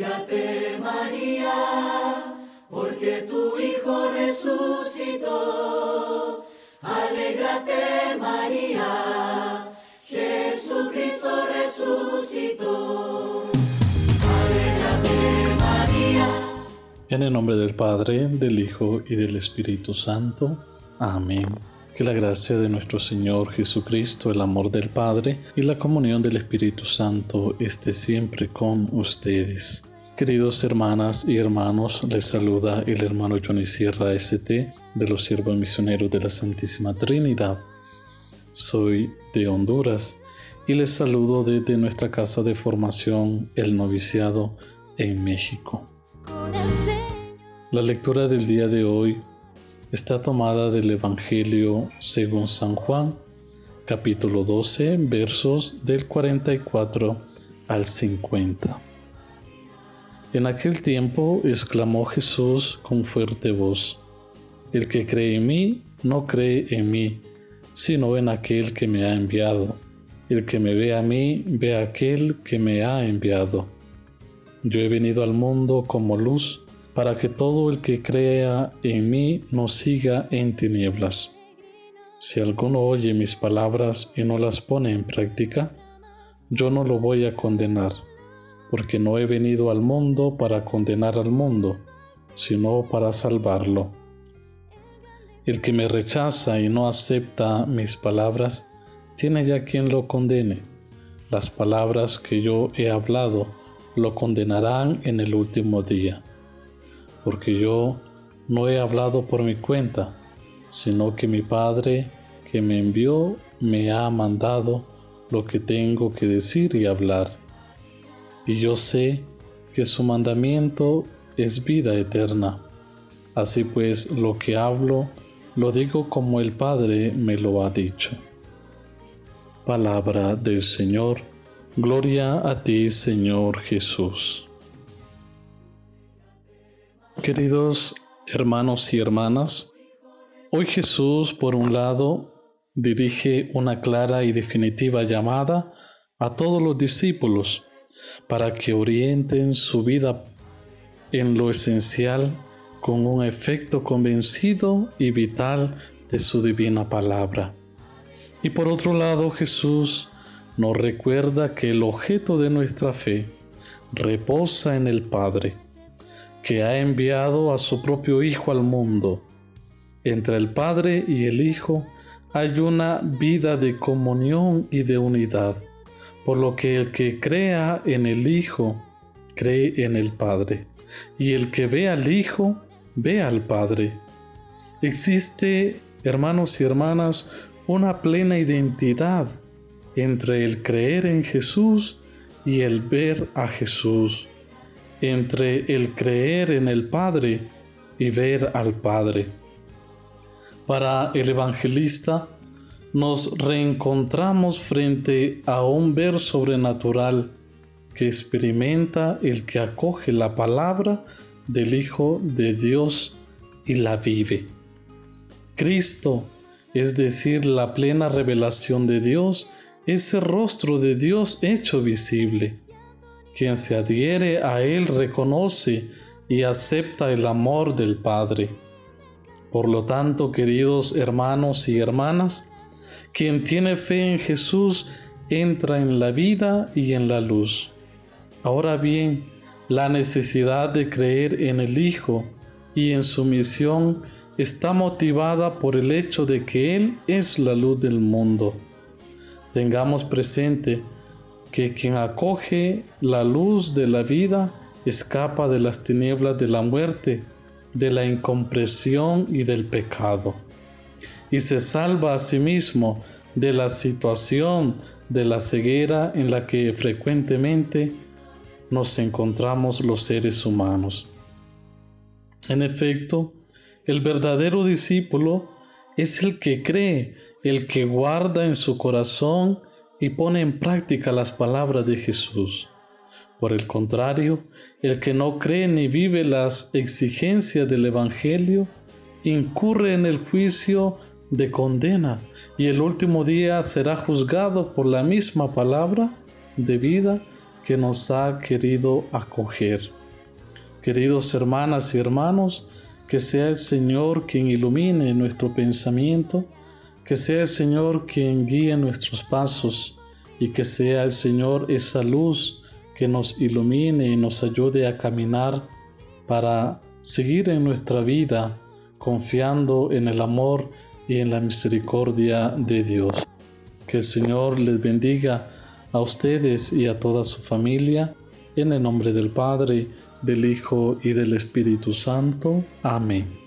Alégrate María, porque tu Hijo resucitó. Alégrate María, Jesucristo resucitó. Alégrate María. En el nombre del Padre, del Hijo y del Espíritu Santo. Amén. Que la gracia de nuestro Señor Jesucristo, el amor del Padre y la comunión del Espíritu Santo esté siempre con ustedes. Queridos hermanas y hermanos, les saluda el hermano Johnny Sierra ST de los siervos misioneros de la Santísima Trinidad. Soy de Honduras y les saludo desde nuestra casa de formación, el noviciado en México. La lectura del día de hoy está tomada del Evangelio según San Juan, capítulo 12, versos del 44 al 50. En aquel tiempo exclamó Jesús con fuerte voz, El que cree en mí, no cree en mí, sino en aquel que me ha enviado. El que me ve a mí, ve a aquel que me ha enviado. Yo he venido al mundo como luz, para que todo el que crea en mí no siga en tinieblas. Si alguno oye mis palabras y no las pone en práctica, yo no lo voy a condenar, porque no he venido al mundo para condenar al mundo, sino para salvarlo. El que me rechaza y no acepta mis palabras, tiene ya quien lo condene. Las palabras que yo he hablado lo condenarán en el último día porque yo no he hablado por mi cuenta, sino que mi Padre que me envió me ha mandado lo que tengo que decir y hablar. Y yo sé que su mandamiento es vida eterna. Así pues, lo que hablo, lo digo como el Padre me lo ha dicho. Palabra del Señor. Gloria a ti, Señor Jesús. Queridos hermanos y hermanas, hoy Jesús, por un lado, dirige una clara y definitiva llamada a todos los discípulos para que orienten su vida en lo esencial con un efecto convencido y vital de su divina palabra. Y por otro lado, Jesús nos recuerda que el objeto de nuestra fe reposa en el Padre que ha enviado a su propio Hijo al mundo. Entre el Padre y el Hijo hay una vida de comunión y de unidad, por lo que el que crea en el Hijo cree en el Padre, y el que ve al Hijo ve al Padre. Existe, hermanos y hermanas, una plena identidad entre el creer en Jesús y el ver a Jesús entre el creer en el Padre y ver al Padre. Para el evangelista, nos reencontramos frente a un ver sobrenatural que experimenta el que acoge la palabra del Hijo de Dios y la vive. Cristo, es decir, la plena revelación de Dios, ese rostro de Dios hecho visible quien se adhiere a Él reconoce y acepta el amor del Padre. Por lo tanto, queridos hermanos y hermanas, quien tiene fe en Jesús entra en la vida y en la luz. Ahora bien, la necesidad de creer en el Hijo y en su misión está motivada por el hecho de que Él es la luz del mundo. Tengamos presente que quien acoge la luz de la vida escapa de las tinieblas de la muerte, de la incompresión y del pecado, y se salva a sí mismo de la situación de la ceguera en la que frecuentemente nos encontramos los seres humanos. En efecto, el verdadero discípulo es el que cree, el que guarda en su corazón y pone en práctica las palabras de Jesús. Por el contrario, el que no cree ni vive las exigencias del Evangelio, incurre en el juicio de condena y el último día será juzgado por la misma palabra de vida que nos ha querido acoger. Queridos hermanas y hermanos, que sea el Señor quien ilumine nuestro pensamiento, que sea el Señor quien guíe nuestros pasos y que sea el Señor esa luz que nos ilumine y nos ayude a caminar para seguir en nuestra vida confiando en el amor y en la misericordia de Dios. Que el Señor les bendiga a ustedes y a toda su familia, en el nombre del Padre, del Hijo y del Espíritu Santo. Amén.